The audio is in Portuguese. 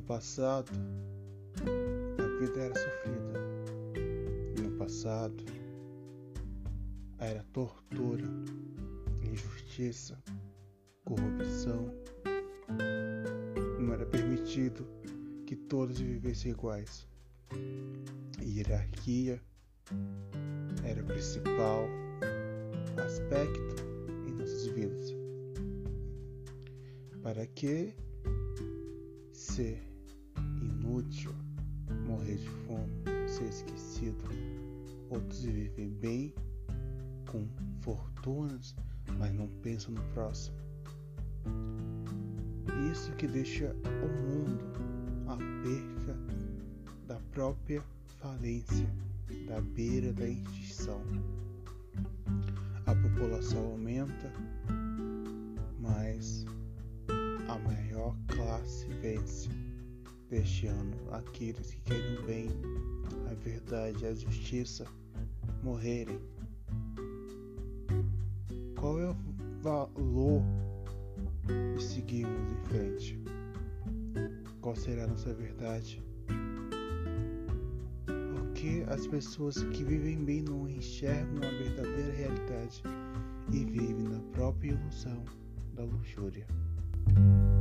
passado, a vida era sofrida. No passado, era tortura, injustiça, corrupção. Não era permitido que todos vivessem iguais. Hierarquia era o principal aspecto em nossas vidas. Para que ser inútil, morrer de fome, ser esquecido, outros vivem bem com fortunas, mas não pensam no próximo. Isso que deixa o mundo à perca da própria falência, da beira da extinção. A população aumenta, mas a maior classe vence, deixando aqueles que querem o bem, a verdade a justiça morrerem. Qual é o valor de seguirmos em frente? Qual será a nossa verdade? Porque as pessoas que vivem bem não enxergam a verdadeira realidade e vivem na própria ilusão da luxúria. you